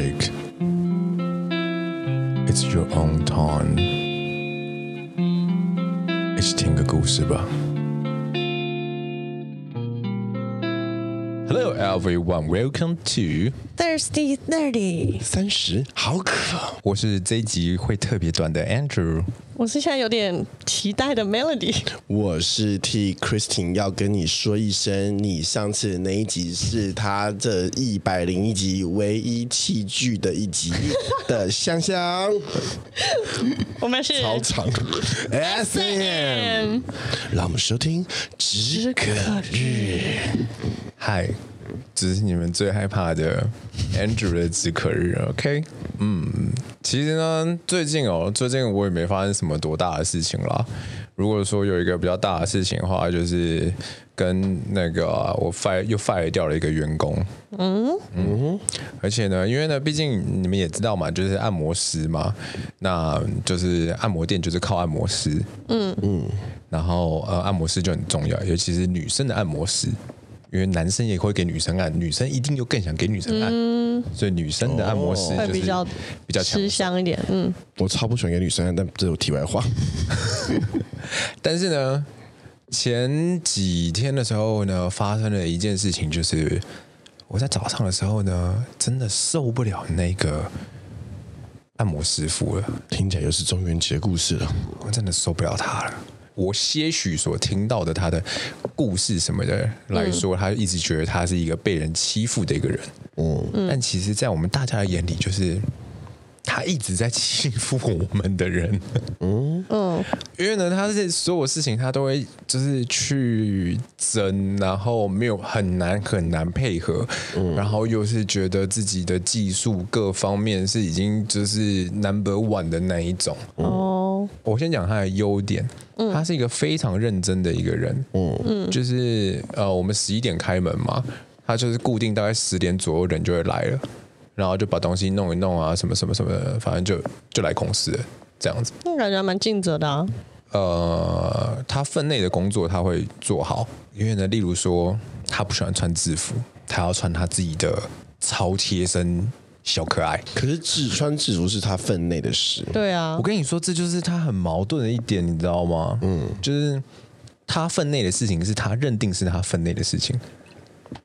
take a break. It's your own time. 一起听个故事吧。 Hello everyone, welcome to Thirsty Thirty。三十好渴。我是这一集会特别短的 Andrew。我是现在有点期待的 Melody。我是替 Christine 要跟你说一声，你上次那一集是他这一百零一集唯一弃剧的一集的香香。我们是超长 SM，让我们收听只可日。嗨，只是你们最害怕的 Andrew 的止渴日，OK？嗯，其实呢，最近哦，最近我也没发生什么多大的事情啦。如果说有一个比较大的事情的话，就是跟那个、啊、我 fire 又 fire 掉了一个员工。嗯嗯，而且呢，因为呢，毕竟你们也知道嘛，就是按摩师嘛，那就是按摩店就是靠按摩师。嗯嗯，然后呃，按摩师就很重要，尤其是女生的按摩师。因为男生也会给女生按，女生一定就更想给女生按，嗯、所以女生的按摩师就是会比较比较吃香一点。嗯，我超不喜欢给女生按，但这有题外话。但是呢，前几天的时候呢，发生了一件事情，就是我在早上的时候呢，真的受不了那个按摩师傅了。听起来又是中元节故事了，我真的受不了他了。我些许所听到的他的故事什么的来说，他一直觉得他是一个被人欺负的一个人。嗯，但其实，在我们大家的眼里，就是他一直在欺负我们的人。嗯嗯，因为呢，他是所有事情他都会就是去争，然后没有很难很难配合，然后又是觉得自己的技术各方面是已经就是 number one 的那一种。哦，我先讲他的优点。他是一个非常认真的一个人，嗯嗯，就是呃，我们十一点开门嘛，他就是固定大概十点左右人就会来了，然后就把东西弄一弄啊，什么什么什么的，反正就就来公司了这样子。那感觉还蛮尽责的啊。呃，他分内的工作他会做好，因为呢，例如说他不喜欢穿制服，他要穿他自己的超贴身。小可爱，可是只穿制服是他分内的事。对啊，我跟你说，这就是他很矛盾的一点，你知道吗？嗯，就是他分内的事情是他认定是他分内的事情。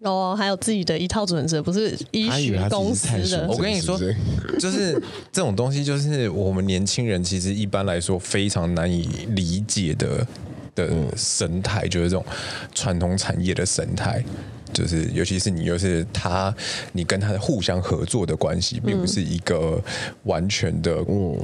哦，还有自己的一套准则，不是医学公司的。我跟你说，就是这种东西，就是我们年轻人其实一般来说非常难以理解的的生态，就是这种传统产业的生态。就是，尤其是你又是他，你跟他的互相合作的关系，并不是一个完全的嗯。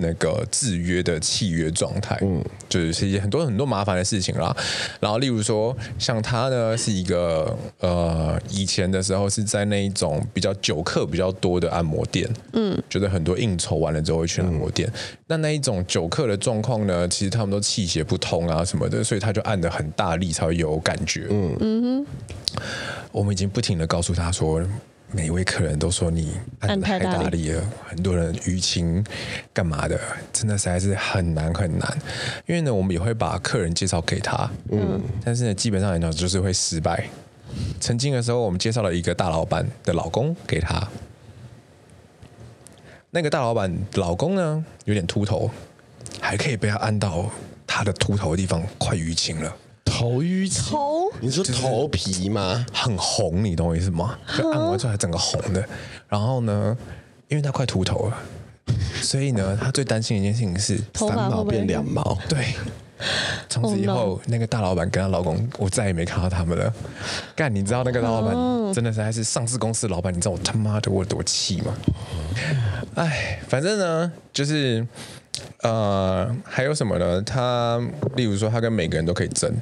那个制约的契约状态，嗯，就是一些很多很多麻烦的事情啦。然后，例如说，像他呢，是一个呃，以前的时候是在那一种比较酒客比较多的按摩店，嗯，觉得很多应酬完了之后会去按摩店。那那一种酒客的状况呢，其实他们都气血不通啊什么的，所以他就按的很大力才会有感觉，嗯。嗯。哼。我们已经不停的告诉他说，每一位客人都说你按太大力了，很多人淤青干嘛的，真的实在是很难很难。因为呢，我们也会把客人介绍给他，嗯，但是呢，基本上来讲就是会失败。曾经的时候，我们介绍了一个大老板的老公给他，那个大老板老公呢，有点秃头，还可以被他按到他的秃头的地方快淤青了。头淤青，头你说头皮吗？很红，你懂我意思吗？就按完之后还整个红的。然后呢，因为他快秃头了，所以呢，他最担心的一件事情是三毛变两毛。对，从此以后，oh. 那个大老板跟她老公，我再也没看到他们了。干，你知道那个大老板真的是还是上市公司的老板？你知道我他妈的我有多气吗？哎，反正呢，就是。呃，还有什么呢？他例如说，他跟每个人都可以争，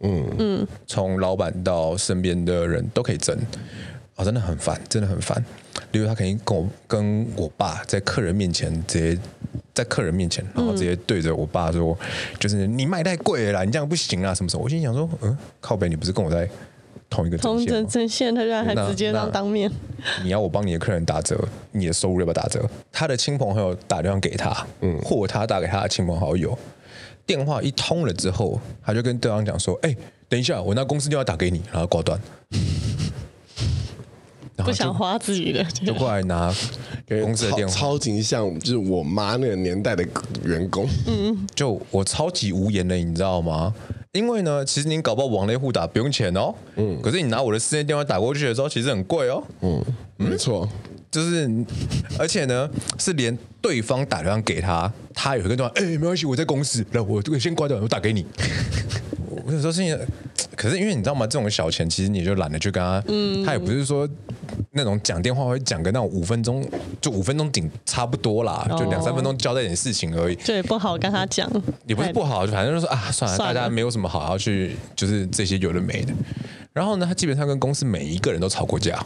嗯嗯，从老板到身边的人都可以争，哦，真的很烦，真的很烦。例如，他肯定跟我跟我爸在客人面前直接在客人面前，然后直接对着我爸说，嗯、就是你卖太贵了啦，你这样不行啊，什么什么。我心想说，嗯，靠北，你不是跟我在。同一个同阵阵线，他居然还直接让当面。你要我帮你的客人打折，你的收入要不要打折？他的亲朋好友打电话给他，嗯，或他打给他的亲朋好友，电话一通了之后，他就跟对方讲说：“哎、欸，等一下，我那公司电话打给你。”然后挂断。然后不想花自己的钱，就过来拿公司的电话，超级像就是我妈那个年代的员工。嗯，就我超级无言的，你知道吗？因为呢，其实你搞不好网内互打不用钱哦。嗯，可是你拿我的私人电话打过去的时候，其实很贵哦。嗯，没错，就是，而且呢，是连对方打电话给他，他有一个电话，哎，没关系，我在公司，那，我先挂掉，我打给你。我有时候是因为，可是因为你知道吗？这种小钱，其实你就懒得去跟他。嗯。他也不是说那种讲电话会讲个那种五分钟，就五分钟顶差不多啦，哦、就两三分钟交代点事情而已。对，不好跟他讲。也不是不好，反正就是说啊，算了，算了，大家没有什么好要去，就是这些有的没的。然后呢，他基本上跟公司每一个人都吵过架，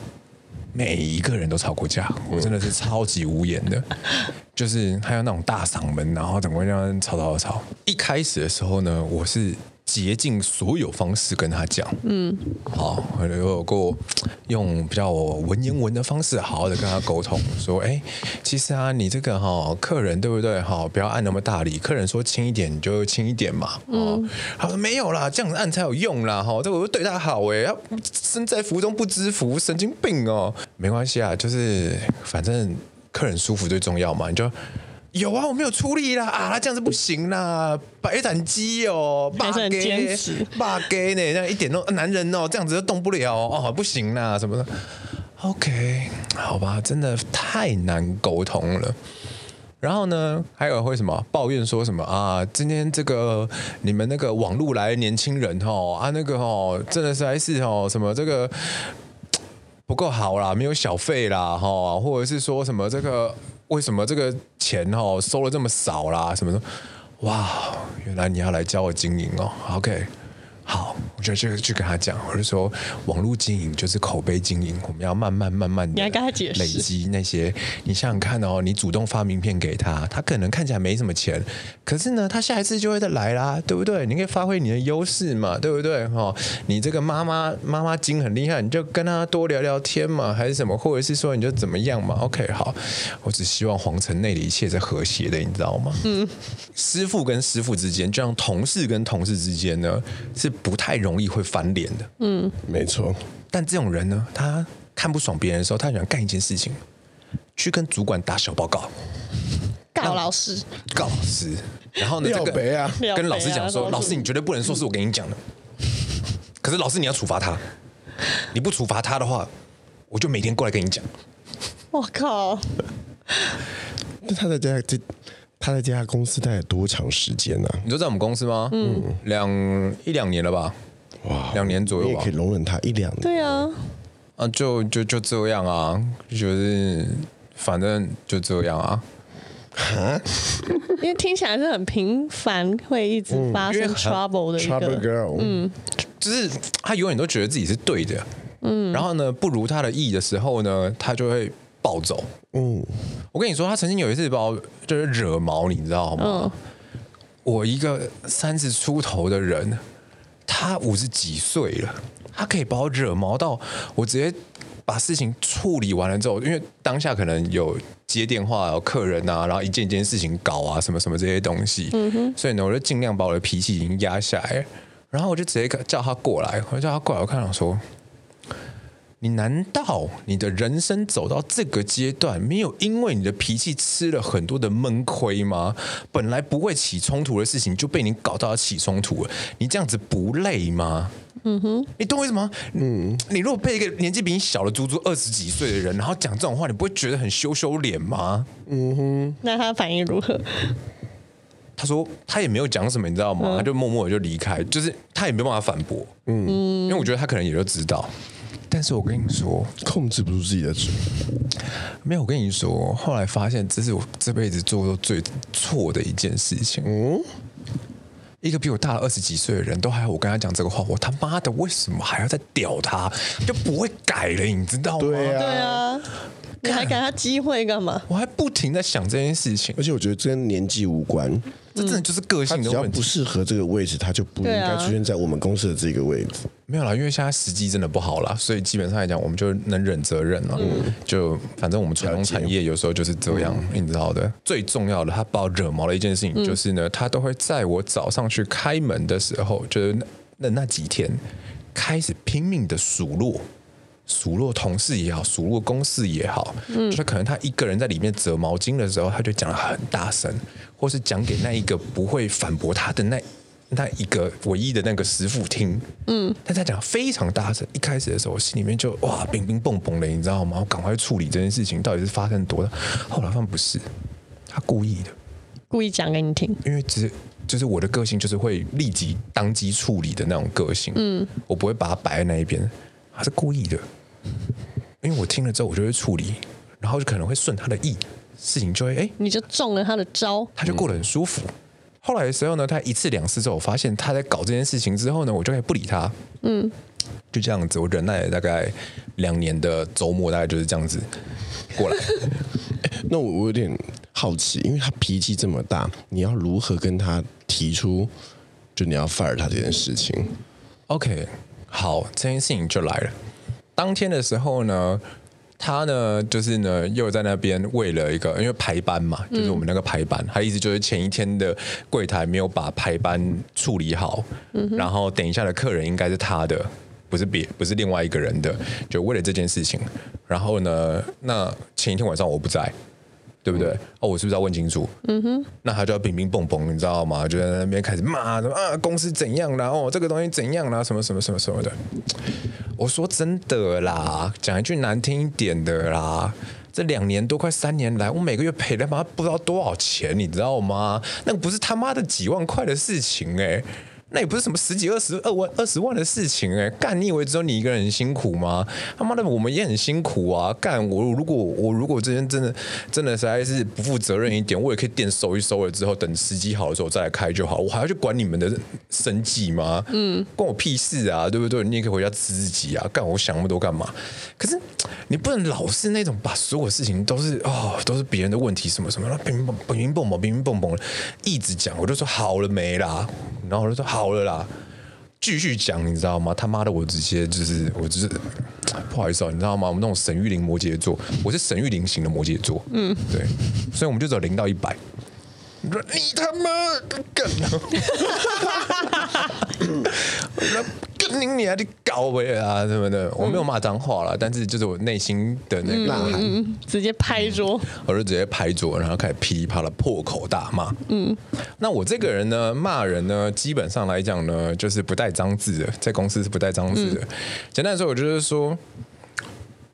每一个人都吵过架。我真的是超级无言的，就是还有那种大嗓门，然后整个这样吵吵吵吵。一开始的时候呢，我是。竭尽所有方式跟他讲，嗯，好，我有过用比较文言文的方式，好好的跟他沟通，说，哎、欸，其实啊，你这个哈客人对不对？哈，不要按那么大力，客人说轻一点你就轻一点嘛，嗯，他说没有啦，这样子按才有用啦，哈，这个我对他好哎，要身在福中不知福，神经病哦，没关系啊，就是反正客人舒服最重要嘛，你就。有啊，我没有出力啦啊，他这样子不行啦，白斩鸡哦，霸给霸给呢，这样一点都男人哦，这样子都动不了哦，不行啦什么的。OK，好吧，真的太难沟通了。然后呢，还有会什么抱怨说什么啊？今天这个你们那个网路来的年轻人哦啊，那个哦，真的是还是哦什么这个不够好啦，没有小费啦哈，或者是说什么这个。为什么这个钱哦收了这么少啦？什么的？哇，原来你要来教我经营哦。OK。好，我就去去跟他讲，我就说网络经营就是口碑经营，我们要慢慢慢慢的累积那些。你想想看哦，你主动发名片给他，他可能看起来没什么钱，可是呢，他下一次就会再来啦，对不对？你可以发挥你的优势嘛，对不对？哈，你这个妈妈妈妈经很厉害，你就跟他多聊聊天嘛，还是什么，或者是说你就怎么样嘛？OK，好，我只希望皇城内的一切是和谐的，你知道吗？嗯，师傅跟师傅之间，就像同事跟同事之间呢，是。不太容易会翻脸的，嗯，没错。但这种人呢，他看不爽别人的时候，他喜欢干一件事情，去跟主管打小报告，告老师，告老师。然后呢，这个跟老师讲说，老师你绝对不能说是我跟你讲的，可是老师你要处罚他，你不处罚他的话，我就每天过来跟你讲。我靠！那他在这这。他在这家公司待了多长时间呢？你说在我们公司吗？嗯，两一两年了吧？哇，两年左右吧。也可以容忍他一两年。对啊，啊，就就就这样啊，就是反正就这样啊。哈？因为听起来是很频繁，会一直发生 trouble 的一个。Trouble girl。嗯，就是他永远都觉得自己是对的。嗯，然后呢，不如他的意的时候呢，他就会。暴走，嗯，我跟你说，他曾经有一次把我就是惹毛，你知道吗？嗯、我一个三十出头的人，他五十几岁了，他可以把我惹毛到我直接把事情处理完了之后，因为当下可能有接电话、有客人啊，然后一件一件事情搞啊，什么什么这些东西，嗯哼，所以呢，我就尽量把我的脾气已经压下来，然后我就直接叫他过来，我就叫他过来，我看到说。你难道你的人生走到这个阶段，没有因为你的脾气吃了很多的闷亏吗？本来不会起冲突的事情，就被你搞到要起冲突了。你这样子不累吗？嗯哼，你懂我意思吗？嗯，你如果被一个年纪比你小的足足二十几岁的人，然后讲这种话，你不会觉得很羞羞脸吗？嗯哼，那他反应如何？他说他也没有讲什么，你知道吗？他就默默的就离开，就是他也没办法反驳。嗯，因为我觉得他可能也就知道。但是我跟你说，控制不住自己的嘴。没有，我跟你说，后来发现这是我这辈子做过最错的一件事情。嗯，一个比我大了二十几岁的人都还要我跟他讲这个话，我他妈的为什么还要再屌他？就不会改了，你知道吗？对啊，对啊，你还给他机会干嘛？我还不停在想这件事情，而且我觉得这跟年纪无关。这真的就是个性的问题。只要不适合这个位置，他就不应该出现在我们公司的这个位置。啊、没有啦，因为现在时机真的不好啦，所以基本上来讲，我们就能忍则忍了。嗯、就反正我们传统产业有时候就是这样，嗯、你知道的。最重要的，他把我惹毛了一件事情就是呢，嗯、他都会在我早上去开门的时候，就是那那，那几天开始拼命的数落。数落同事也好，数落公司也好，嗯，就是可能他一个人在里面折毛巾的时候，他就讲得很大声，或是讲给那一个不会反驳他的那那一个唯一的那个师傅听，嗯，但他讲非常大声。一开始的时候，我心里面就哇，冰冰蹦蹦的，你知道吗？我赶快处理这件事情，到底是发生多大？后来发现不是，他故意的，故意讲给你听，因为只是就是我的个性就是会立即当机处理的那种个性，嗯，我不会把它摆在那一边，他是故意的，因为我听了之后，我就会处理，然后就可能会顺他的意，事情就会哎，你就中了他的招，他就过得很舒服。嗯后来的时候呢，他一次两次之后，我发现他在搞这件事情之后呢，我就可以不理他。嗯，就这样子，我忍耐了大概两年的周末，大概就是这样子过来。那我我有点好奇，因为他脾气这么大，你要如何跟他提出，就你要 fire 他这件事情？OK，好，这件事情就来了。当天的时候呢。他呢，就是呢，又在那边为了一个，因为排班嘛，就是我们那个排班，嗯、他意思就是前一天的柜台没有把排班处理好，嗯、然后等一下的客人应该是他的，不是别，不是另外一个人的，就为了这件事情，然后呢，那前一天晚上我不在。对不对？哦，我是不是要问清楚？嗯哼，那他就要乒乒蹦蹦，你知道吗？就在那边开始骂，什么啊，公司怎样啦？哦，这个东西怎样啦？什么什么什么什么的。我说真的啦，讲一句难听一点的啦，这两年多快三年来，我每个月赔他妈不知道多少钱，你知道吗？那个不是他妈的几万块的事情哎、欸。那也不是什么十几二十二万二十万的事情哎、欸，干，你以为只有你一个人很辛苦吗？他妈的，我们也很辛苦啊！干，我如果我如果这天真的真的实在是不负责任一点，我也可以店收一收了之后，等时机好的时候再来开就好。我还要去管你们的生计吗？嗯，关我屁事啊，对不对？你也可以回家吃自己啊！干，我想那么多干嘛？可是你不能老是那种把所有事情都是哦，都是别人的问题什么什么，乒乒乓乒乒乓乓乒乒乓乓的一直讲，我就说好了没啦，然后我就说好。了啦，继续讲，你知道吗？他妈的，我直接就是，我只是 不好意思啊，你知道吗？我们那种神玉灵摩羯座，我是神玉灵型的摩羯座，嗯，对，所以我们就走零到一百。你说你他妈的干！跟你你还得搞我啊什么的，我没有骂脏话了，但是就是我内心的那个呐喊、直接拍桌，我就直接拍桌，然后开始噼里啪啦破口大骂。嗯，那我这个人呢，骂人呢，基本上来讲呢，就是不带脏字的，在公司是不带脏字的。嗯、简单来说，我就是说。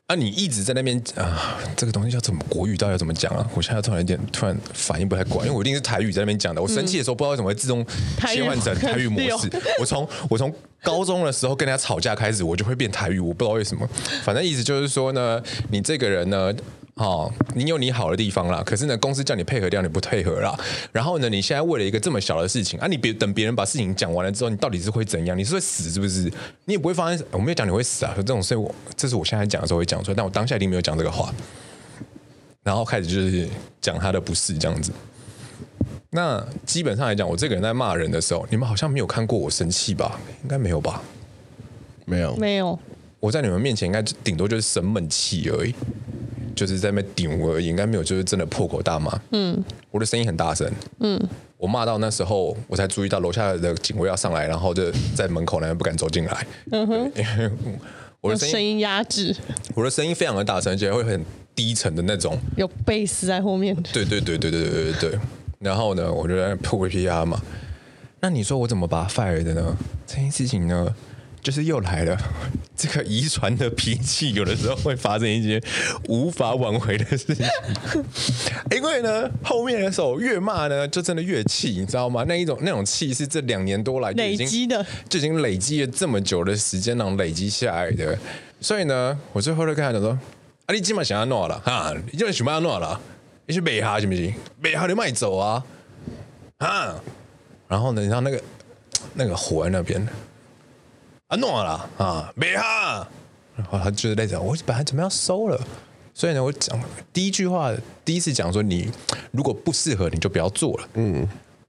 啊！你一直在那边啊，这个东西叫怎么国语？到底要怎么讲啊？我现在突然有点突然反应不太过来，因为我一定是台语在那边讲的。我生气的时候不知道为什么会自动切换成台语模式。我从我从高中的时候跟人家吵架开始，我就会变台语，我不知道为什么。反正意思就是说呢，你这个人呢。哦，你有你好的地方啦，可是呢，公司叫你配合掉，你不配合啦。然后呢，你现在为了一个这么小的事情啊，你别等别人把事情讲完了之后，你到底是会怎样？你是会死是不是？你也不会发现，我没有讲你会死啊。这种事我这是我现在讲的时候会讲出来，但我当下一定没有讲这个话。然后开始就是讲他的不是这样子。那基本上来讲，我这个人在骂人的时候，你们好像没有看过我生气吧？应该没有吧？没有，没有。我在你们面前应该顶多就是生闷气而已。就是在那边顶我而已，应该没有，就是真的破口大骂。嗯，我的声音很大声。嗯，我骂到那时候，我才注意到楼下的警卫要上来，然后就在门口那边不敢走进来。嗯哼，因 为我的声音压制，我的声音非常的大声，而且会很低沉的那种，有贝斯在后面。对对对对对对对对。然后呢，我就在破个皮压嘛。那你说我怎么把他 fire 的呢？这件事情呢？就是又来了，这个遗传的脾气，有的时候会发生一些无法挽回的事情。因为呢，后面的时候越骂呢，就真的越气，你知道吗？那一种那种气是这两年多来就已经累积的，就已经累积了这么久的时间，那种累积下来的。所以呢，我最后就跟他讲说：“啊，你今晚想要弄了哈？你今晚想要弄了？你去北哈行不行？北哈你卖走啊？啊？然后呢，你知道那个那个火在那边。”啊，弄了啊，没哈，然后他就是在讲，我本来怎么样收了，所以呢，我讲第一句话，第一次讲说，你如果不适合，你就不要做了，嗯。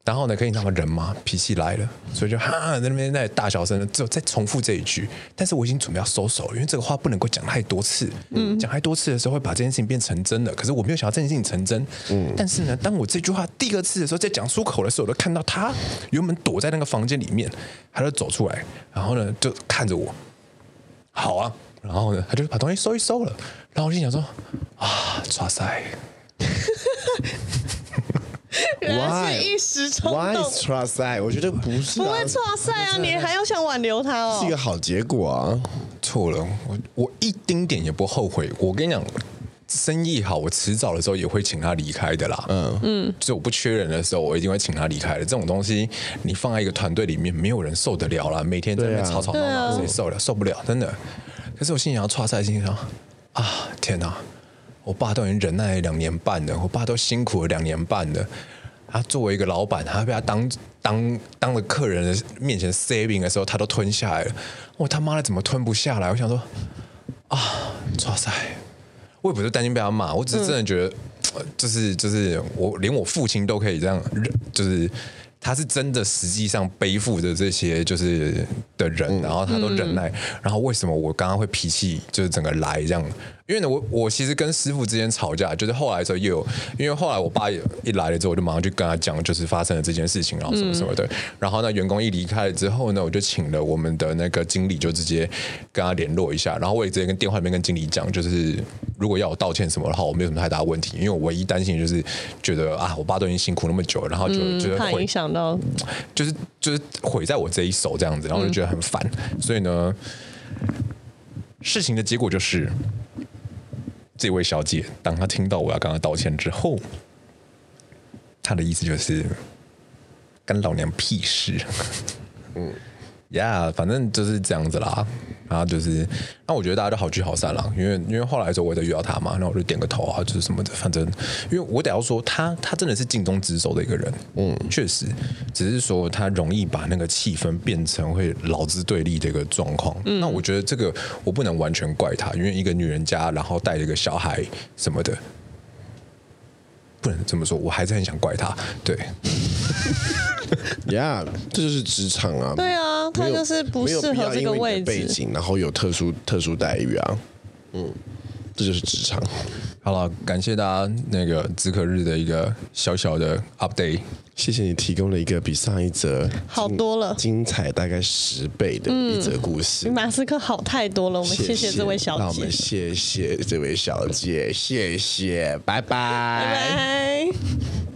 然后呢，可以那么人吗，脾气来了，所以就哈在那边在大小声的，只有再重复这一句。但是我已经准备要收手，因为这个话不能够讲太多次。嗯，讲太多次的时候会把这件事情变成真的。可是我没有想到这件事情成真。嗯，但是呢，当我这句话第二次的时候，在讲出口的时候，我都看到他原本躲在那个房间里面，他就走出来，然后呢就看着我。好啊，然后呢，他就把东西收一收了。然后我心想说啊，抓塞！原来是一时冲动。Why trust 赛？我觉得不是、啊，不会 trust 赛啊！你还要想挽留他哦，是一个好结果啊。错了，我我一丁点也不后悔。我跟你讲，生意好，我迟早的时候也会请他离开的啦。嗯嗯，就是我不缺人的时候，我一定会请他离开的。这种东西，你放在一个团队里面，没有人受得了啦。每天在那边吵吵闹闹，谁、啊、受得了？受不了，真的。可是我心想要 trust 赛，心想啊，天哪！我爸都已经忍耐了两年半了，我爸都辛苦了两年半了。他作为一个老板，他被他当当当着客人的面前 saving 的时候，他都吞下来了。我他妈的怎么吞不下来？我想说啊，哇塞！我也不是担心被他骂，我只是真的觉得，嗯、就是就是我连我父亲都可以这样，就是。他是真的，实际上背负着这些就是的人，然后他都忍耐，然后为什么我刚刚会脾气就是整个来这样？因为呢，我我其实跟师傅之间吵架，就是后来的时候又有，因为后来我爸也一来了之后，我就马上去跟他讲，就是发生了这件事情，然后什么什么的。然后呢，员工一离开了之后呢，我就请了我们的那个经理，就直接跟他联络一下，然后我也直接跟电话里面跟经理讲，就是如果要我道歉什么的话，我没有什么太大问题，因为我唯一担心就是觉得啊，我爸都已经辛苦那么久了，然后就觉得会影响到，就是就是毁在我这一手这样子，然后就觉得很烦，所以呢，事情的结果就是。这位小姐，当她听到我要跟她道歉之后，她的意思就是干老娘屁事。嗯，呀，反正就是这样子啦。然后就是，那我觉得大家都好聚好散了，因为因为后来的时候我也在遇到他嘛，然后我就点个头啊，就是什么的。反正，因为我得要说，他他真的是尽忠职守的一个人。嗯，确实，只是说他容易把那个气氛变成会劳资对立的一个状况。嗯，那我觉得这个我不能完全怪他，因为一个女人家，然后带着一个小孩什么的，不能这么说。我还是很想怪他。对。呀，yeah, 这就是职场啊！对啊，他就是不适合这个位置，背景，然后有特殊特殊待遇啊。嗯，这就是职场。好了，感谢大家那个止渴日的一个小小的 update。谢谢你提供了一个比上一则好多了精彩大概十倍的一则故事，比马斯克好太多了。我们谢谢这位小姐，那我们谢谢这位小姐，谢谢，拜拜。拜拜。